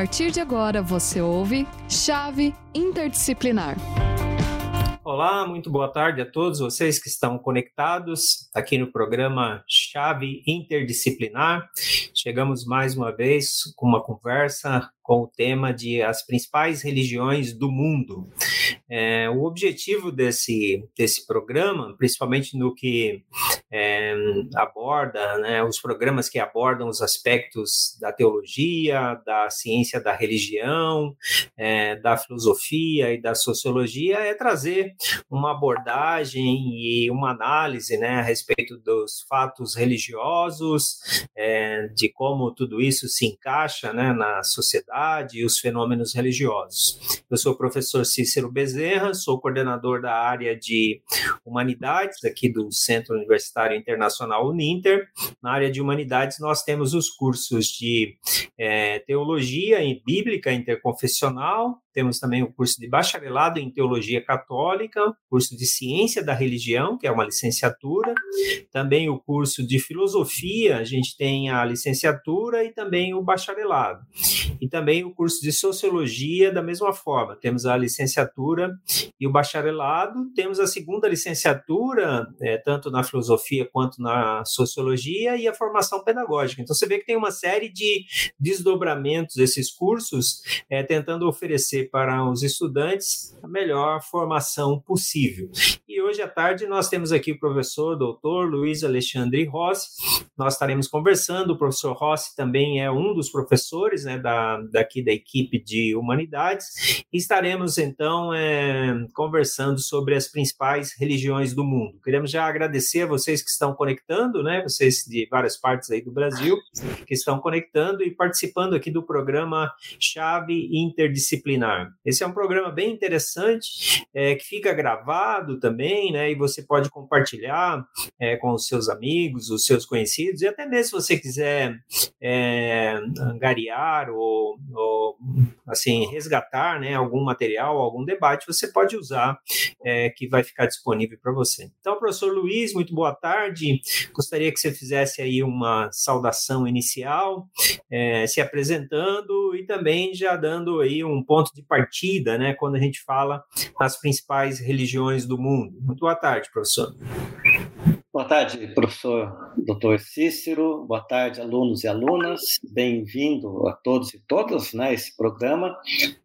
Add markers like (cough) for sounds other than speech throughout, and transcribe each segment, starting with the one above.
partir de agora você ouve Chave Interdisciplinar. Olá, muito boa tarde a todos vocês que estão conectados aqui no programa Chave Interdisciplinar. Chegamos mais uma vez com uma conversa com o tema de as principais religiões do mundo. É, o objetivo desse, desse programa, principalmente no que é, aborda, né, os programas que abordam os aspectos da teologia, da ciência da religião, é, da filosofia e da sociologia, é trazer uma abordagem e uma análise né, a respeito dos fatos religiosos, é, de como tudo isso se encaixa né, na sociedade e os fenômenos religiosos. Eu sou o professor Cícero Bezerra, sou coordenador da área de Humanidades aqui do Centro Universitário Internacional Uninter. Na área de Humanidades, nós temos os cursos de é, Teologia e Bíblica Interconfessional, temos também o curso de bacharelado em teologia católica, curso de ciência da religião, que é uma licenciatura, também o curso de filosofia, a gente tem a licenciatura e também o bacharelado. E também o curso de sociologia, da mesma forma, temos a licenciatura e o bacharelado, temos a segunda licenciatura, é, tanto na filosofia quanto na sociologia, e a formação pedagógica. Então você vê que tem uma série de desdobramentos desses cursos, é, tentando oferecer oferecer para os estudantes a melhor formação possível. E hoje à tarde nós temos aqui o professor doutor Luiz Alexandre Rossi. Nós estaremos conversando. O professor Rossi também é um dos professores né, da, daqui da equipe de humanidades. E estaremos então é, conversando sobre as principais religiões do mundo. Queremos já agradecer a vocês que estão conectando, né? Vocês de várias partes aí do Brasil que estão conectando e participando aqui do programa Chave Interdisciplinar esse é um programa bem interessante, é, que fica gravado também, né? E você pode compartilhar é, com os seus amigos, os seus conhecidos, e até mesmo se você quiser é, angariar ou, ou, assim, resgatar né, algum material, algum debate, você pode usar, é, que vai ficar disponível para você. Então, professor Luiz, muito boa tarde. Gostaria que você fizesse aí uma saudação inicial, é, se apresentando e também já dando aí um ponto de de partida, né, quando a gente fala nas principais religiões do mundo. Muito boa tarde, professor. Boa tarde, professor Dr. Cícero. Boa tarde, alunos e alunas. Bem-vindo a todos e todas né, esse programa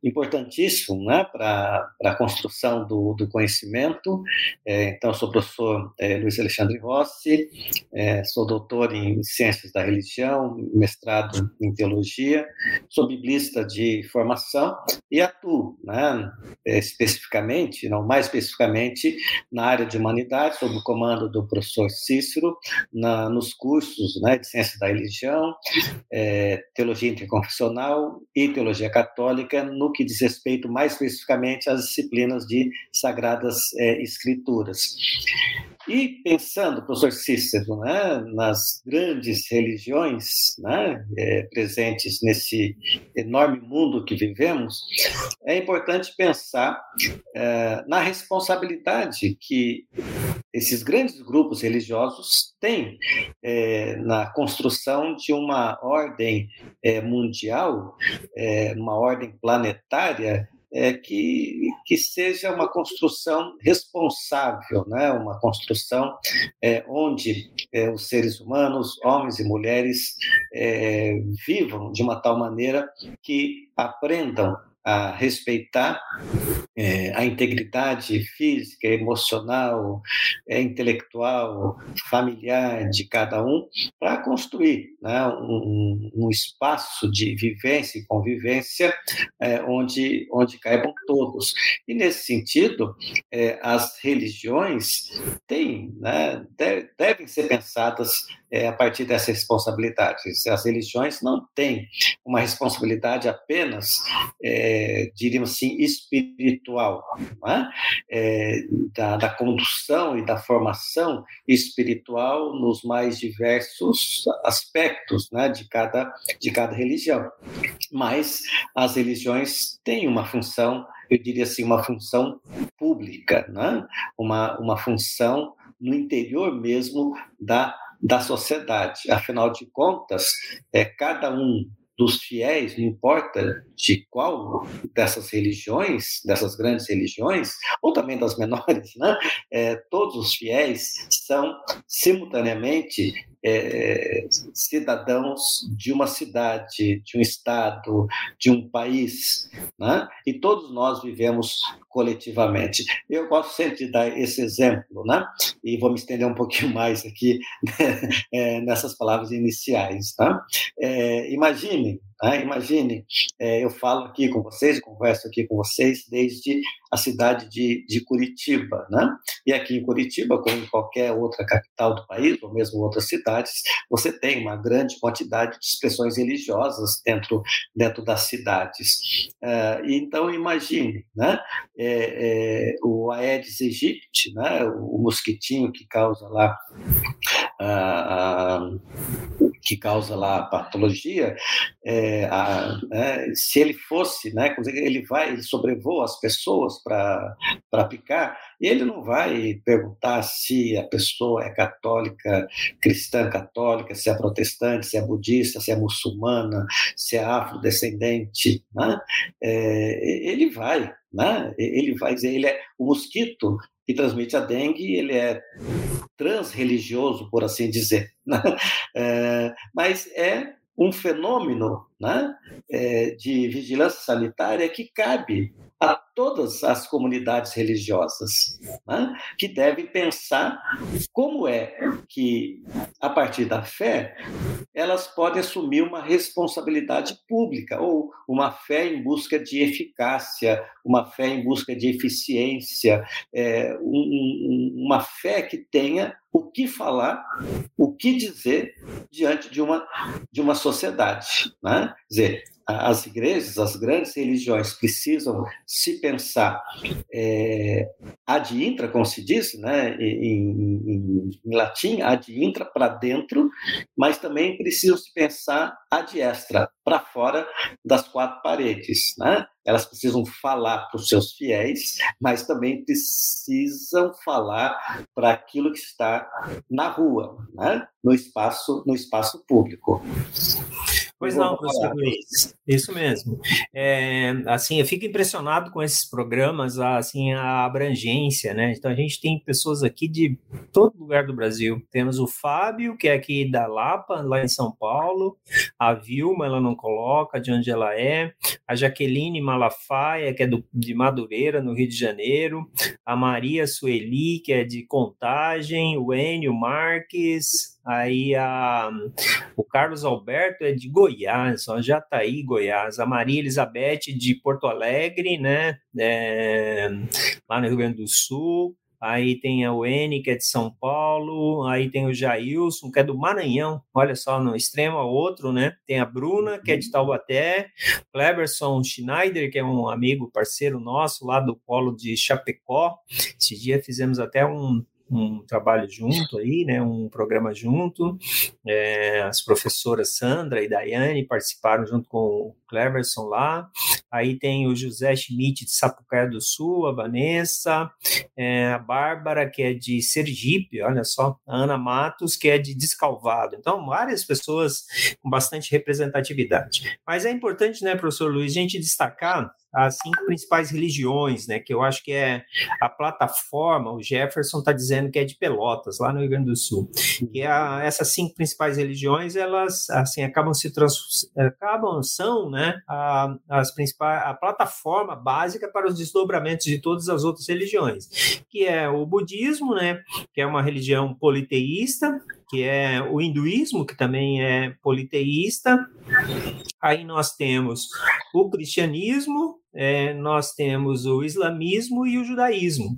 importantíssimo né, para a construção do, do conhecimento. É, então, sou o professor é, Luiz Alexandre Rossi, é, sou doutor em Ciências da Religião, mestrado em Teologia, sou biblista de formação e atuo né, especificamente, não mais especificamente, na área de humanidades, sob o comando do professor professor Cícero na, nos cursos né, de Ciência da Religião, é, Teologia Interconfessional e Teologia Católica, no que diz respeito mais especificamente às disciplinas de Sagradas é, Escrituras. E pensando, professor Cícero, né, nas grandes religiões né, é, presentes nesse enorme mundo que vivemos, é importante pensar é, na responsabilidade que esses grandes grupos religiosos têm é, na construção de uma ordem é, mundial, é, uma ordem planetária é, que, que seja uma construção responsável, né? uma construção é, onde é, os seres humanos, homens e mulheres, vivam de uma tal maneira que aprendam a respeitar é, a integridade física, emocional, é, intelectual, familiar de cada um, para construir né, um, um, espaço de vivência e convivência é, onde, onde caibam todos. E, nesse sentido, é, as religiões têm, né, devem ser pensadas é, a partir dessa responsabilidade. As religiões não têm uma responsabilidade apenas, é, diríamos assim, espiritual, é? É, da, da, condução e da formação espiritual nos mais diversos aspectos né, de, cada, de cada religião. Mas as religiões têm uma função eu diria assim, uma função pública, né? uma, uma função no interior mesmo da da sociedade. Afinal de contas, é, cada um dos fiéis, não importa de qual dessas religiões, dessas grandes religiões, ou também das (laughs) menores, né? É, todos os fiéis são simultaneamente é, cidadãos de uma cidade, de um estado, de um país, né? e todos nós vivemos coletivamente. Eu gosto sempre de dar esse exemplo, né? e vou me estender um pouquinho mais aqui né? (laughs) é, nessas palavras iniciais. Tá? É, imagine né? Imagine, é, eu falo aqui com vocês, converso aqui com vocês desde a cidade de, de Curitiba. Né? E aqui em Curitiba, como em qualquer outra capital do país, ou mesmo outras cidades, você tem uma grande quantidade de expressões religiosas dentro, dentro das cidades. É, então, imagine né? É, é o Aedes aegypti, né? o mosquitinho que causa lá. Que causa lá a patologia, é, a, né, se ele fosse, né, ele vai, ele sobrevoa as pessoas para picar, e ele não vai perguntar se a pessoa é católica, cristã católica, se é protestante, se é budista, se é muçulmana, se é afrodescendente, né? É, ele vai, né? Ele vai dizer, ele é o mosquito que transmite a dengue, ele é transreligioso, por assim dizer. Né? (laughs) É, mas é um fenômeno né, é, de vigilância sanitária que cabe a todas as comunidades religiosas, né, que devem pensar como é que, a partir da fé, elas podem assumir uma responsabilidade pública ou uma fé em busca de eficácia, uma fé em busca de eficiência, é, um, uma fé que tenha o que falar, o que dizer diante de uma, de uma sociedade. Né? Quer dizer, as igrejas, as grandes religiões precisam se pensar é, ad intra, como se diz, né, em, em, em latim, ad intra, para dentro, mas também precisam se pensar ad extra, para fora das quatro paredes. Né? Elas precisam falar para os seus fiéis, mas também precisam falar para aquilo que está na rua, né? no espaço, no espaço público. Pois não, professor Luiz, isso mesmo. É, assim, eu fico impressionado com esses programas, assim, a abrangência, né? Então, a gente tem pessoas aqui de todo lugar do Brasil. Temos o Fábio, que é aqui da Lapa, lá em São Paulo, a Vilma, ela não coloca de onde ela é, a Jaqueline Malafaia, que é do, de Madureira, no Rio de Janeiro, a Maria Sueli, que é de Contagem, o Enio Marques, Aí a, o Carlos Alberto é de Goiás, ó, Jataí, Goiás. A Maria Elizabeth de Porto Alegre, né? É, lá no Rio Grande do Sul. Aí tem a Weni, que é de São Paulo. Aí tem o Jailson, que é do Maranhão. Olha só, no extremo outro, né? Tem a Bruna, que é de Taubaté. Cleberson Schneider, que é um amigo, parceiro nosso lá do Polo de Chapecó. Esse dia fizemos até um um trabalho junto aí, né, um programa junto. É, as professoras Sandra e Daiane participaram junto com o Cleverson lá. Aí tem o José Schmidt de Sapucaia do Sul, a Vanessa, é, a Bárbara, que é de Sergipe, olha só, a Ana Matos, que é de Descalvado. Então, várias pessoas com bastante representatividade. Mas é importante, né, professor Luiz, a gente destacar as cinco principais religiões, né? Que eu acho que é a plataforma, o Jefferson está dizendo que é de Pelotas, lá no Rio Grande do Sul. Que é a, essas cinco principais religiões, elas assim acabam se trans, acabam são, né? A, as principais a plataforma básica para os desdobramentos de todas as outras religiões, que é o budismo, né? Que é uma religião politeísta, que é o hinduísmo, que também é politeísta. Aí nós temos o cristianismo, é, nós temos o islamismo e o judaísmo.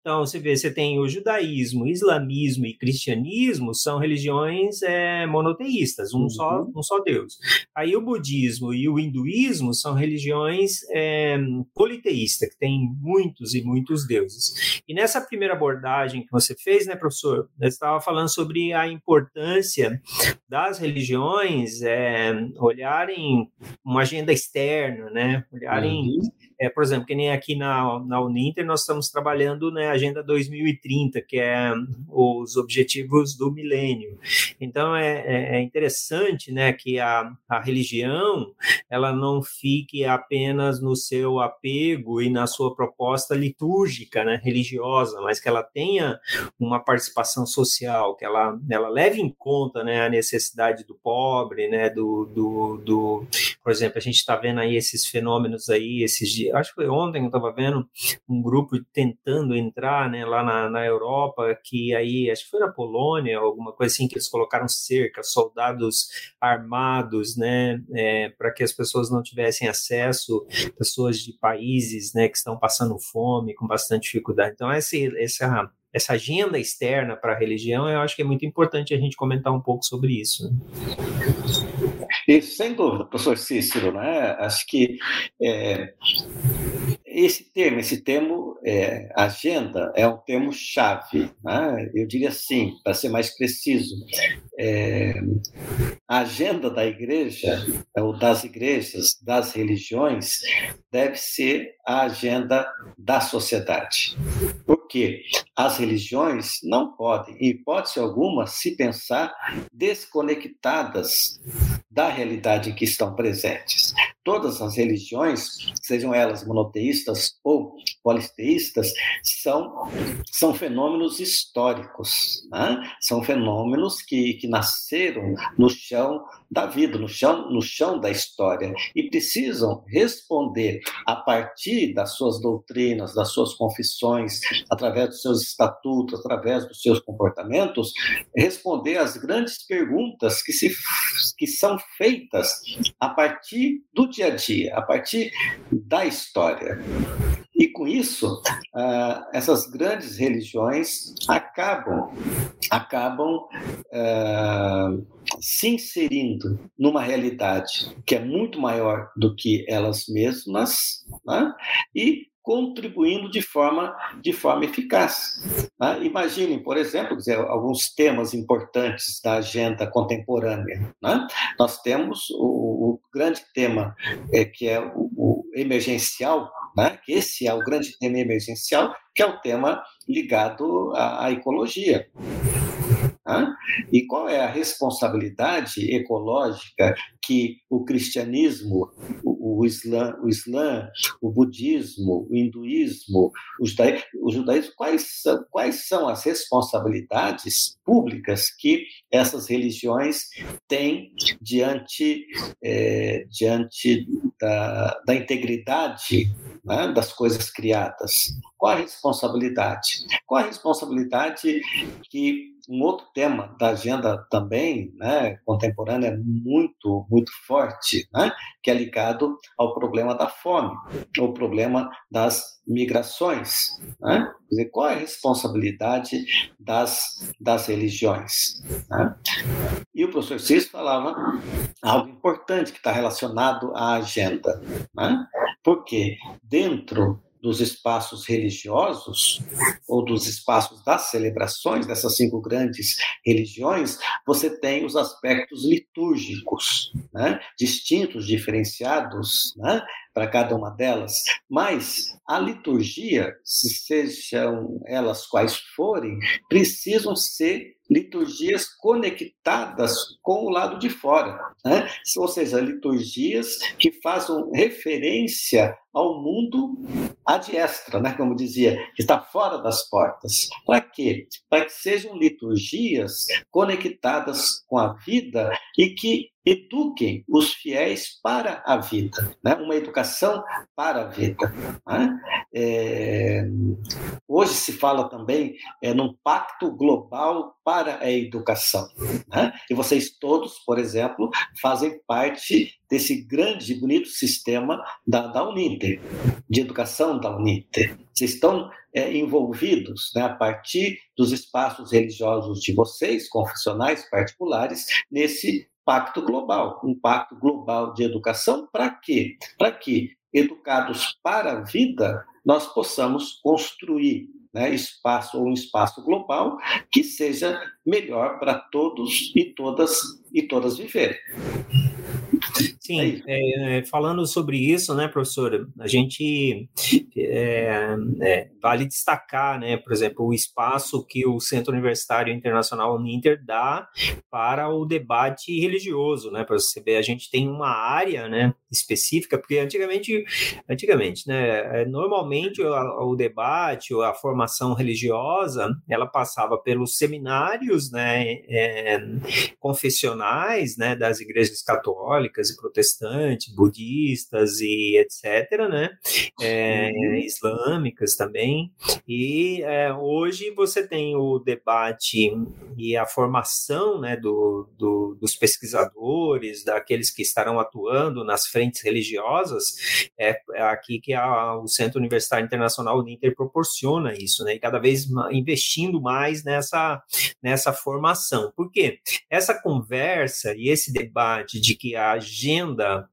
Então, você vê, você tem o judaísmo, islamismo e cristianismo são religiões é, monoteístas, um, uhum. só, um só Deus. Aí o budismo e o hinduísmo são religiões é, politeístas, que têm muitos e muitos deuses. E nessa primeira abordagem que você fez, né, professor, você estava falando sobre a importância das religiões é, olharem uma agenda externa, né, olharem é, por exemplo, que nem aqui na, na Uninter, nós estamos trabalhando na né, Agenda 2030, que é os objetivos do milênio. Então, é, é, é interessante né, que a, a religião ela não fique apenas no seu apego e na sua proposta litúrgica, né, religiosa, mas que ela tenha uma participação social, que ela, ela leve em conta né, a necessidade do pobre, né, do, do, do por exemplo, a gente está vendo aí esses fenômenos aí, esses dias, acho que foi ontem eu estava vendo um grupo tentando entrar né, lá na, na Europa, que aí, acho que foi na Polônia, alguma coisa assim, que eles colocaram cerca, soldados armados, né, é, para que as pessoas não tivessem acesso, pessoas de países, né, que estão passando fome, com bastante dificuldade. Então, essa, essa essa agenda externa para a religião, eu acho que é muito importante a gente comentar um pouco sobre isso. Né? E, sem dúvida, professor Cícero, né? acho que é, esse termo, esse termo é, agenda, é um termo chave. Né? Eu diria assim, para ser mais preciso, é, a agenda da igreja, ou das igrejas, das religiões, deve ser a agenda da sociedade. Porque as religiões não podem, em hipótese alguma, se pensar desconectadas da realidade em que estão presentes. Todas as religiões, sejam elas monoteístas ou politeístas, são, são fenômenos históricos, né? são fenômenos que, que nasceram no chão da vida, no chão, no chão da história, e precisam responder a partir das suas doutrinas, das suas confissões, através dos seus estatutos, através dos seus comportamentos, responder às grandes perguntas que, se, que são feitas a partir do dia a dia, a partir da história. E com isso, uh, essas grandes religiões acabam, acabam uh, se inserindo numa realidade que é muito maior do que elas mesmas, né? e contribuindo de forma, de forma eficaz. Né? Imaginem, por exemplo, dizer, alguns temas importantes da agenda contemporânea. Né? Nós temos o, o grande tema é, que é o, o emergencial, né? que esse é o grande tema emergencial, que é o tema ligado à, à ecologia. E qual é a responsabilidade ecológica que o cristianismo, o, o, islã, o islã, o budismo, o hinduísmo, o judaísmo, o judaísmo quais, são, quais são as responsabilidades públicas que essas religiões têm diante, é, diante da, da integridade né, das coisas criadas? Qual a responsabilidade? Qual a responsabilidade que um outro tema da agenda também, né, contemporânea, muito, muito forte, né, que é ligado ao problema da fome, ao problema das migrações. Né? Quer dizer, qual é a responsabilidade das, das religiões? Né? E o professor Cis falava algo importante que está relacionado à agenda. Né? Porque dentro dos espaços religiosos ou dos espaços das celebrações dessas cinco grandes religiões, você tem os aspectos litúrgicos, né? distintos, diferenciados, né? Para cada uma delas, mas a liturgia, sejam elas quais forem, precisam ser liturgias conectadas com o lado de fora, né? ou seja, liturgias que façam referência ao mundo ad extra, né? como dizia, que está fora das portas. Para quê? Para que sejam liturgias conectadas com a vida e que eduquem os fiéis para a vida, né? uma educação para a vida. Né? É... Hoje se fala também é, num pacto global para a educação. Né? E vocês todos, por exemplo, fazem parte desse grande e bonito sistema da, da Uninter, de educação da Uninter. Vocês estão é, envolvidos né, a partir dos espaços religiosos de vocês, confessionais particulares, nesse pacto global, um pacto global de educação para quê? Para que, educados para a vida, nós possamos construir né, espaço ou um espaço global que seja melhor para todos e todas e todas viverem. Sim, é, é, falando sobre isso, né, professora, a gente é, é, vale destacar, né, por exemplo, o espaço que o Centro Universitário Internacional Uninter dá para o debate religioso, né, para você ver, a gente tem uma área, né, específica, porque antigamente, antigamente, né, é, normalmente o, o debate ou a formação religiosa, ela passava pelos seminários, né, é, confessionais, né, das igrejas católicas e protestantes, budistas e etc., né, é, uhum. islâmicas também, e é, hoje você tem o debate e a formação, né, do, do, dos pesquisadores, daqueles que estarão atuando nas frentes religiosas, é, é aqui que a, o Centro Universitário Internacional Uninter proporciona isso, né, e cada vez investindo mais nessa, nessa formação. Por quê? Essa conversa e esse debate de que a agenda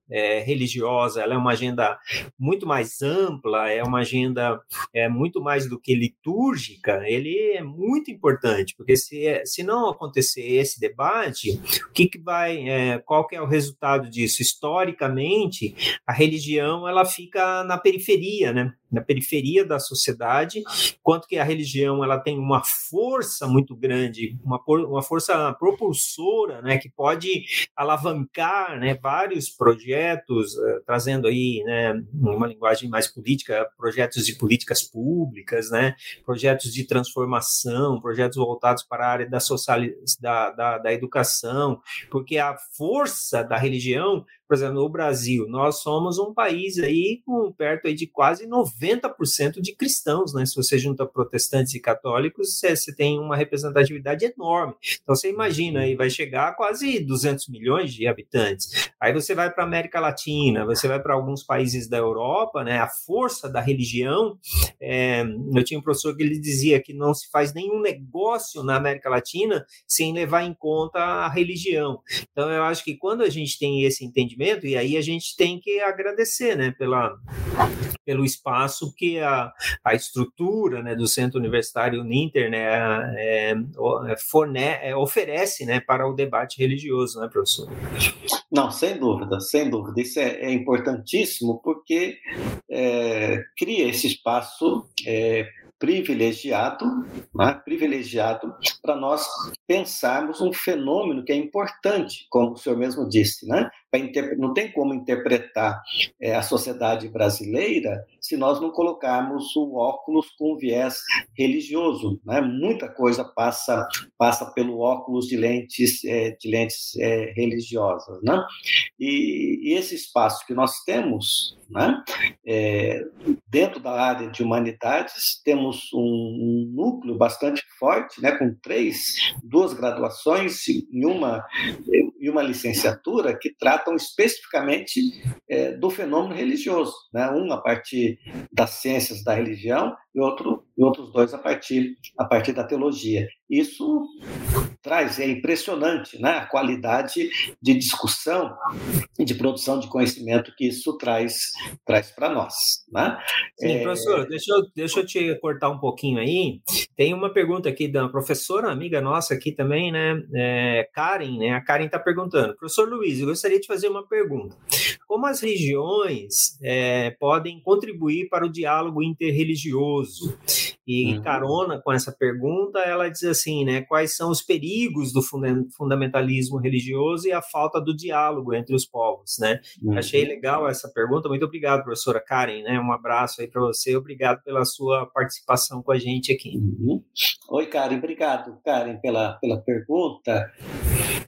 é, religiosa ela é uma agenda muito mais ampla, é uma agenda é, muito mais do que litúrgica, ele é muito importante, porque se, se não acontecer esse debate, o que, que vai, é, qual que é o resultado disso? Historicamente, a religião ela fica na periferia, né? Na periferia da sociedade, quanto que a religião ela tem uma força muito grande, uma, uma força propulsora, né, que pode alavancar, né, vários projetos, uh, trazendo aí, né, uma linguagem mais política, projetos de políticas públicas, né, projetos de transformação, projetos voltados para a área da, social, da, da, da educação, porque a força da religião por exemplo, no Brasil, nós somos um país aí com perto aí de quase 90% de cristãos, né? Se você junta protestantes e católicos, você, você, tem uma representatividade enorme. Então você imagina aí, vai chegar a quase 200 milhões de habitantes. Aí você vai para a América Latina, você vai para alguns países da Europa, né? A força da religião. É, eu tinha um professor que ele dizia que não se faz nenhum negócio na América Latina sem levar em conta a religião. Então eu acho que quando a gente tem esse entendimento entendimento, e aí a gente tem que agradecer né, pela, pelo espaço que a, a estrutura né, do Centro Universitário Uninter né, é, é, forne, é, oferece né, para o debate religioso, né, professor? Não, sem dúvida, sem dúvida. Isso é, é importantíssimo porque é, cria esse espaço é, privilegiado, né, privilegiado para nós pensarmos um fenômeno que é importante, como o senhor mesmo disse, né? Não tem como interpretar é, a sociedade brasileira se nós não colocarmos o óculos com viés religioso. Né? Muita coisa passa passa pelo óculos de lentes é, de lentes é, religiosas, né? E, e, esse espaço que nós temos, né? É, dentro da área de humanidades temos um, um núcleo bastante forte, né? Com três, duas graduações e uma e uma licenciatura que tratam especificamente é, do fenômeno religioso, né? um a partir das ciências da religião e outro e outros dois a partir a partir da teologia. Isso traz é impressionante, né? A qualidade de discussão e de produção de conhecimento que isso traz traz para nós, né? Sim, é... professor, deixa eu, deixa eu te cortar um pouquinho aí. Tem uma pergunta aqui da professora amiga nossa aqui também, né? É, Karen, né? A Karen está perguntando, professor Luiz, eu gostaria de fazer uma pergunta. Como as religiões é, podem contribuir para o diálogo interreligioso? E uhum. carona com essa pergunta, ela diz assim, né? Quais são os perigos do fundamentalismo religioso e a falta do diálogo entre os povos, né? Uhum. Achei legal essa pergunta. Muito obrigado, professora Karen, né? Um abraço aí para você. Obrigado pela sua participação com a gente aqui. Uhum. Oi, Karen. Obrigado, Karen, pela, pela pergunta.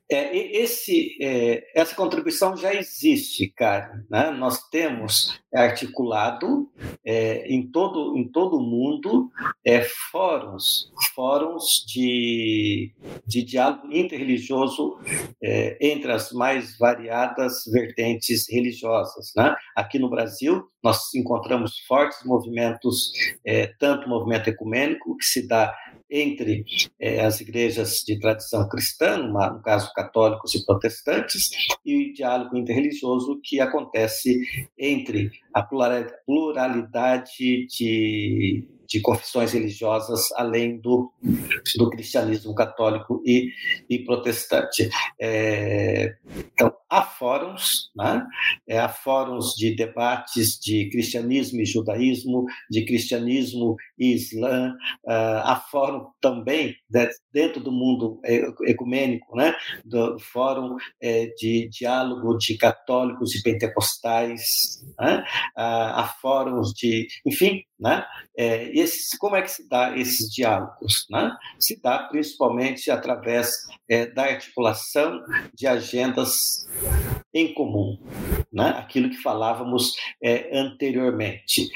É, esse, é, essa contribuição já existe, Karen. Né? Nós temos articulado é, em, todo, em todo mundo é, fóruns, fóruns de, de diálogo interreligioso é, entre as mais variadas vertentes religiosas. Né? Aqui no Brasil, nós encontramos fortes movimentos, é, tanto o movimento ecumênico, que se dá entre é, as igrejas de tradição cristã, no caso católicos e protestantes, e o diálogo interreligioso que acontece entre a pluralidade de, de confissões religiosas, além do, do cristianismo católico e, e protestante. É, então, há fóruns Né? É, há fóruns de debates de cristianismo e judaísmo, de cristianismo e islã, uh, há fórum também de, dentro do mundo ecumênico, né? do fórum é, de diálogo de católicos e pentecostais, né? há fóruns de, enfim, né? É, esse, como é que se dá esses diálogos? Né? Se dá principalmente através é, da articulação de agendas em comum, né? aquilo que falávamos é, anteriormente.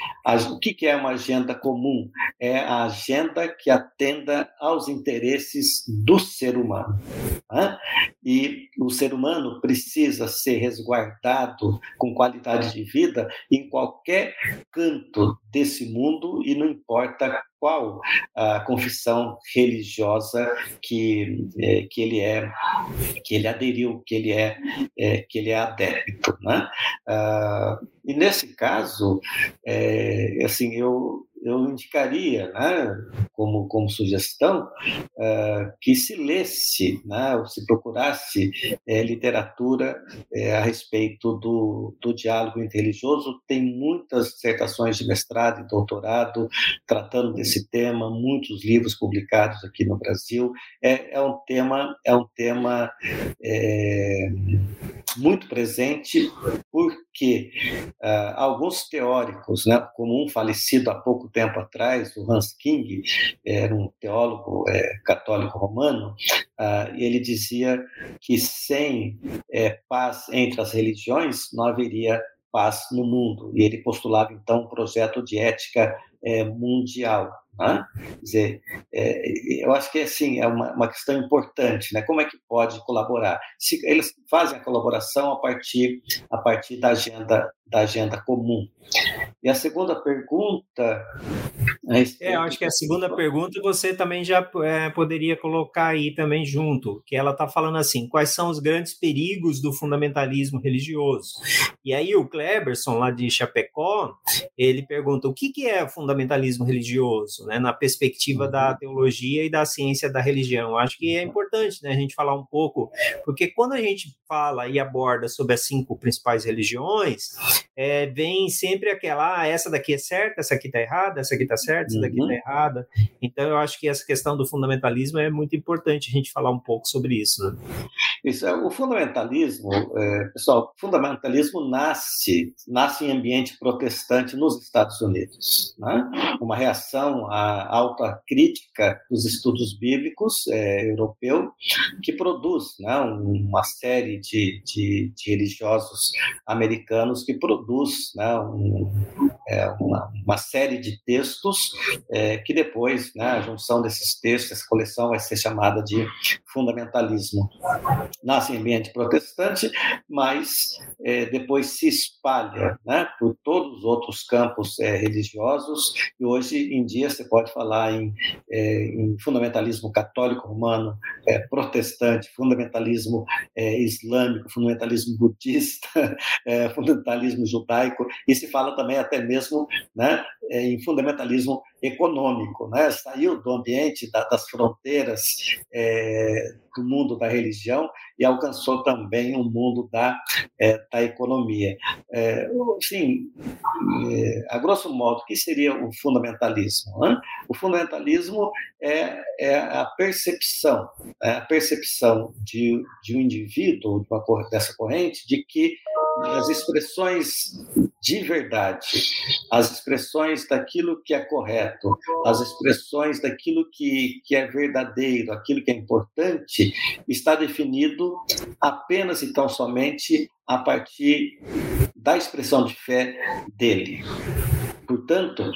o que, que é uma agenda comum? É a agenda que atenda aos interesses do ser humano. Né? E o ser humano precisa ser resguardado com qualidade de vida em qualquer canto desse mundo e não importa qual a confissão religiosa que, é, que ele é que ele aderiu que ele é, é que ele é adepto né ah, e nesse caso é, assim eu eu indicaria, né, como, como sugestão, uh, que se lesse, né, ou se procurasse é, literatura é, a respeito do, do diálogo interreligioso. Tem muitas dissertações de mestrado e doutorado tratando desse tema, muitos livros publicados aqui no Brasil. É, é um tema, é um tema é, muito presente, porque uh, alguns teóricos, né, como um falecido há pouco tempo atrás, o Hans King, era um teólogo é, católico romano, uh, ele dizia que sem é, paz entre as religiões não haveria paz no mundo. E ele postulava então um projeto de ética é, mundial. Né? Quer dizer, é, eu acho que assim é uma, uma, questão importante, né? Como é que pode colaborar? Se eles fazem a colaboração a partir a partir da agenda da agenda comum. E a segunda pergunta. É, eu acho que a segunda pergunta você também já é, poderia colocar aí também junto, que ela está falando assim: quais são os grandes perigos do fundamentalismo religioso? E aí o Kleberson, lá de Chapecó, ele pergunta o que, que é fundamentalismo religioso, né, na perspectiva da uhum. teologia e da ciência da religião. Acho que é importante né, a gente falar um pouco, porque quando a gente fala e aborda sobre as cinco principais religiões, é, vem sempre aquela, ah, essa daqui é certa, essa aqui está errada, essa aqui está certa, essa daqui está uhum. errada. Então, eu acho que essa questão do fundamentalismo é muito importante a gente falar um pouco sobre isso. Né? Isso, é, o fundamentalismo, é, pessoal, o fundamentalismo nasce, nasce em ambiente protestante nos Estados Unidos, né? Uma reação à alta crítica dos estudos bíblicos é, europeu, que produz né, uma série de, de, de religiosos americanos que produz né, um, é, uma, uma, série de textos é, que depois, né, a junção desses textos, essa coleção vai ser chamada de fundamentalismo. Nasce em ambiente protestante, mas é, depois se espalha né, por todos os outros campos é, religiosos, e hoje em dia você pode falar em, é, em fundamentalismo católico romano, é, protestante, fundamentalismo islâmico, fundamentalismo budista, (laughs) fundamentalismo judaico, e se fala também até mesmo né, em fundamentalismo econômico, né? saiu do ambiente da, das fronteiras é, do mundo da religião e alcançou também o mundo da, é, da economia. É, sim, é, a grosso modo, o que seria o fundamentalismo? Né? O fundamentalismo é, é a percepção, é a percepção de, de um indivíduo, de uma, dessa corrente, de que as expressões de verdade, as expressões daquilo que é correto, as expressões daquilo que, que é verdadeiro, aquilo que é importante, está definido apenas e tão somente a partir da expressão de fé dele. Portanto,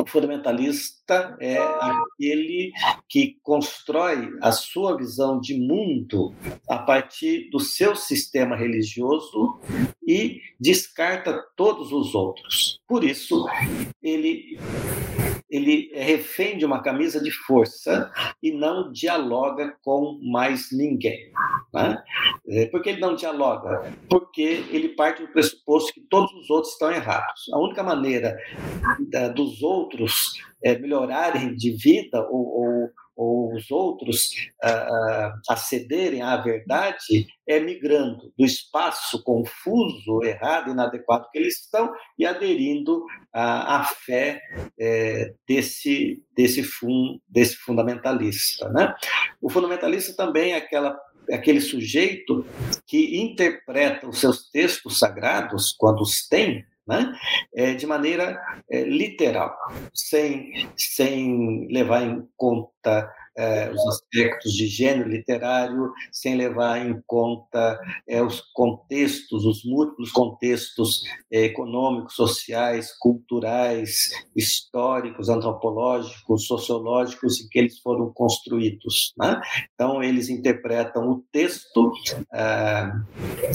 o fundamentalista é aquele que constrói a sua visão de mundo a partir do seu sistema religioso e descarta todos os outros. Por isso, ele ele é refém de uma camisa de força e não dialoga com mais ninguém. Né? É, por que ele não dialoga? Porque ele parte do pressuposto que todos os outros estão errados. A única maneira dos outros é, melhorarem de vida ou, ou ou os outros uh, acederem à verdade é migrando do espaço confuso, errado, inadequado que eles estão e aderindo à, à fé é, desse, desse, fun, desse fundamentalista. Né? O fundamentalista também é aquela aquele sujeito que interpreta os seus textos sagrados, quando os tem, né? É, de maneira é, literal, sem, sem levar em conta é, os aspectos de gênero literário, sem levar em conta é, os contextos, os múltiplos contextos é, econômicos, sociais, culturais, históricos, antropológicos, sociológicos em que eles foram construídos. Né? Então, eles interpretam o texto,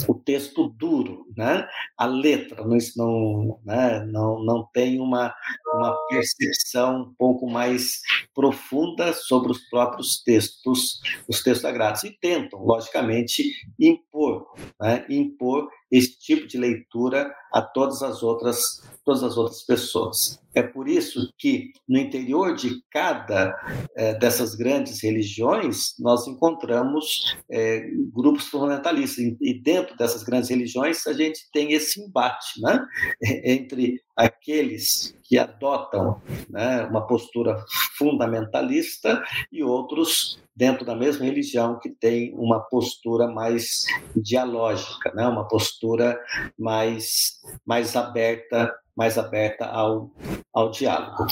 o texto duro, né? a letra, não, não, né? não, não tem uma, uma percepção um pouco mais profunda sobre os próprios textos, os textos sagrados, e tentam, logicamente, impor, né, impor esse tipo de leitura a todas as outras, todas as outras pessoas. É por isso que no interior de cada é, dessas grandes religiões nós encontramos é, grupos fundamentalistas e dentro dessas grandes religiões a gente tem esse embate, né, (laughs) entre aqueles que adotam né, uma postura fundamentalista e outros dentro da mesma religião que tem uma postura mais dialógica, né, uma postura mais mais aberta mais aberta ao, ao diálogo.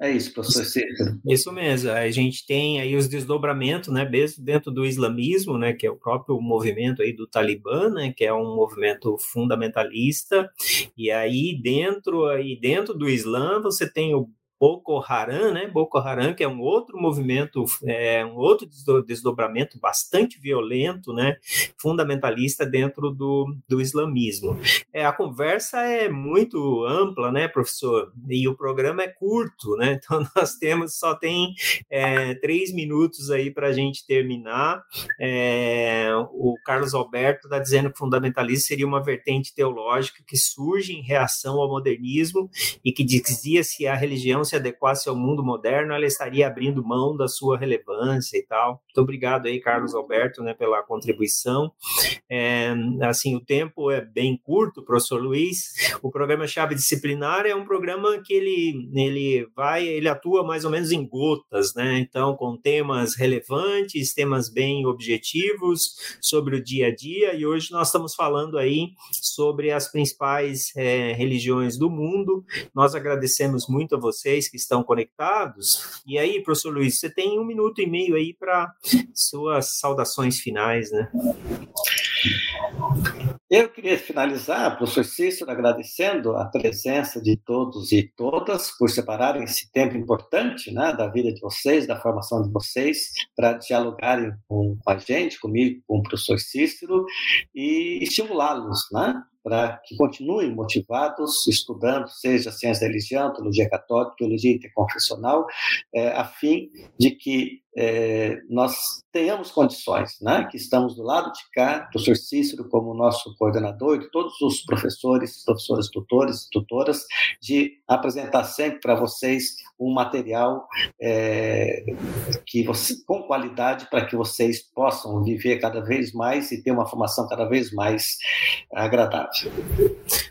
É isso, professor Cícero. Isso mesmo. A gente tem aí os desdobramentos, né, mesmo dentro do islamismo, né, que é o próprio movimento aí do Talibã, né, que é um movimento fundamentalista. E aí dentro aí dentro do Islã você tem o Boko Haram, né? Boko Haram, que é um outro movimento, é, um outro desdobramento bastante violento, né? Fundamentalista dentro do, do islamismo. É, a conversa é muito ampla, né, professor? E o programa é curto, né? (laughs) Então nós temos só tem é, três minutos aí para a gente terminar. É, o Carlos Alberto está dizendo que fundamentalismo seria uma vertente teológica que surge em reação ao modernismo e que dizia se a religião se adequasse ao mundo moderno, ela estaria abrindo mão da sua relevância e tal. Muito obrigado aí, Carlos Alberto, né, pela contribuição. É, assim, o tempo é bem curto, professor Luiz. O programa Chave Disciplinar é um programa que ele, ele vai, ele atua mais ou menos em gotas, né? Então, com temas relevantes, temas bem objetivos sobre o dia a dia. E hoje nós estamos falando aí sobre as principais é, religiões do mundo. Nós agradecemos muito a vocês vocês que estão conectados. E aí, professor Luiz, você tem um minuto e meio aí para suas saudações finais, né? Eu queria finalizar, professor Cícero, agradecendo a presença de todos e todas por separarem esse tempo importante né, da vida de vocês, da formação de vocês, para dialogarem com, com a gente, comigo, com o professor Cícero, e estimulá-los né, para que continuem motivados, estudando, seja ciência da religião, teologia católica, teologia interconfessional, é, a fim de que é, nós tenhamos condições, né? que estamos do lado de cá, do Sr. Cícero como nosso coordenador, de todos os professores, professores, tutores, tutoras, de apresentar sempre para vocês um material é, que você, com qualidade para que vocês possam viver cada vez mais e ter uma formação cada vez mais agradável.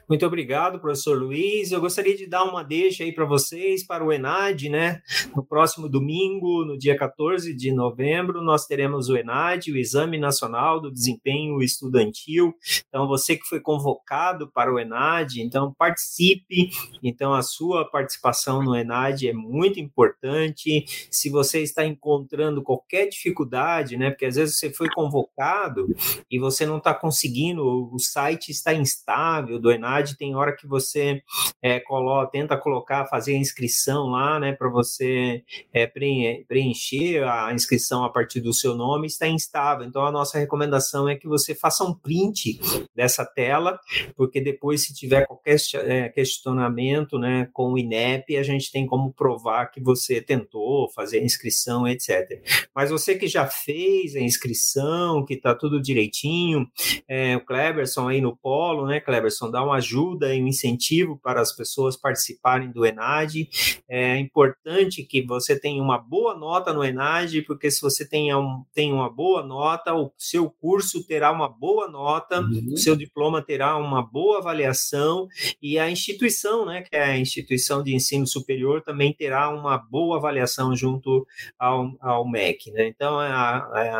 Muito obrigado, professor Luiz. Eu gostaria de dar uma deixa aí para vocês, para o ENAD, né? No próximo domingo, no dia 14 de novembro, nós teremos o ENAD, o Exame Nacional do Desempenho Estudantil. Então, você que foi convocado para o ENAD, então participe. Então, a sua participação no ENAD é muito importante. Se você está encontrando qualquer dificuldade, né? Porque às vezes você foi convocado e você não está conseguindo, o site está instável do ENAD, tem hora que você é, coloca, tenta colocar, fazer a inscrição lá, né? Para você é, preencher a inscrição a partir do seu nome, está instável. Então, a nossa recomendação é que você faça um print dessa tela, porque depois, se tiver qualquer é, questionamento né, com o INEP, a gente tem como provar que você tentou fazer a inscrição, etc. Mas você que já fez a inscrição, que está tudo direitinho, é, o Kleberson aí no polo, protocolo, né, Cleberson, dar uma ajuda e um incentivo para as pessoas participarem do ENAD. É importante que você tenha uma boa nota no ENAD, porque se você tem, um, tem uma boa nota, o seu curso terá uma boa nota, uhum. o seu diploma terá uma boa avaliação e a instituição, né, que é a instituição de ensino superior, também terá uma boa avaliação junto ao, ao MEC. Né? Então, é, é,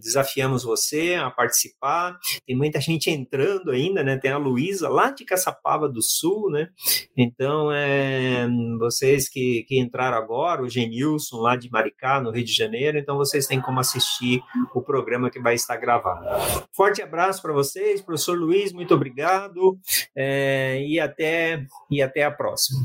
desafiamos você a participar. Tem muita gente entrando ainda, né? Tem a Luísa lá de Caçapava do Sul, né? Então, é, vocês que, que entraram agora, o Genilson lá de Maricá, no Rio de Janeiro, então vocês têm como assistir o programa que vai estar gravado. Forte abraço para vocês, professor Luiz, muito obrigado é, e, até, e até a próxima.